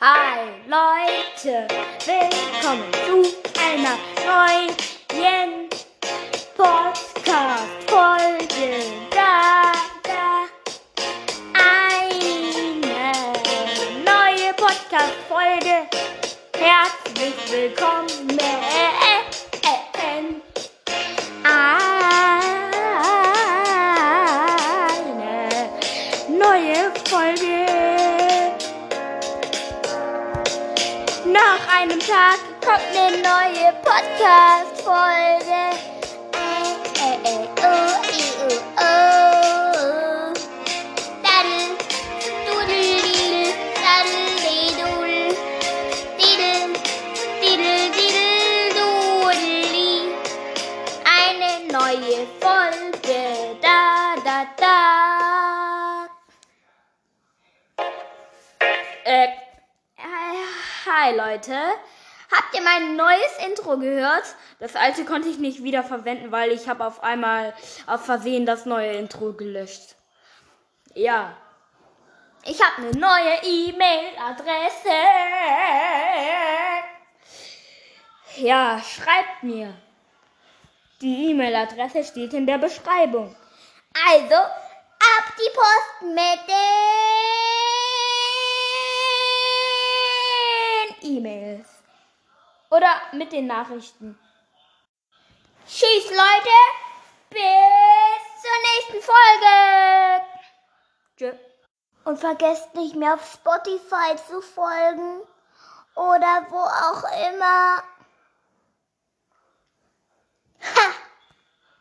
Hi Leute, willkommen zu einer neuen Podcast-Folge. Da, da, eine neue Podcast-Folge. Herzlich willkommen. Eine neue Folge. Nach einem Tag kommt eine neue Podcast-Folge. Äh, äh, äh, oh, äh, oh, oh. Daddel, dudel, daddel, dudel, didel, didel, didel, dudeli. Eine neue Folge, da, da, da. Äh, hi Leute. Habt ihr mein neues Intro gehört? Das alte konnte ich nicht wieder verwenden, weil ich habe auf einmal auf Versehen das neue Intro gelöscht. Ja. Ich habe eine neue E-Mail-Adresse. Ja, schreibt mir. Die E-Mail-Adresse steht in der Beschreibung. Also, ab die Post mit den Oder mit den Nachrichten. Tschüss, Leute. Bis zur nächsten Folge. Tschö. Und vergesst nicht mehr auf Spotify zu folgen. Oder wo auch immer.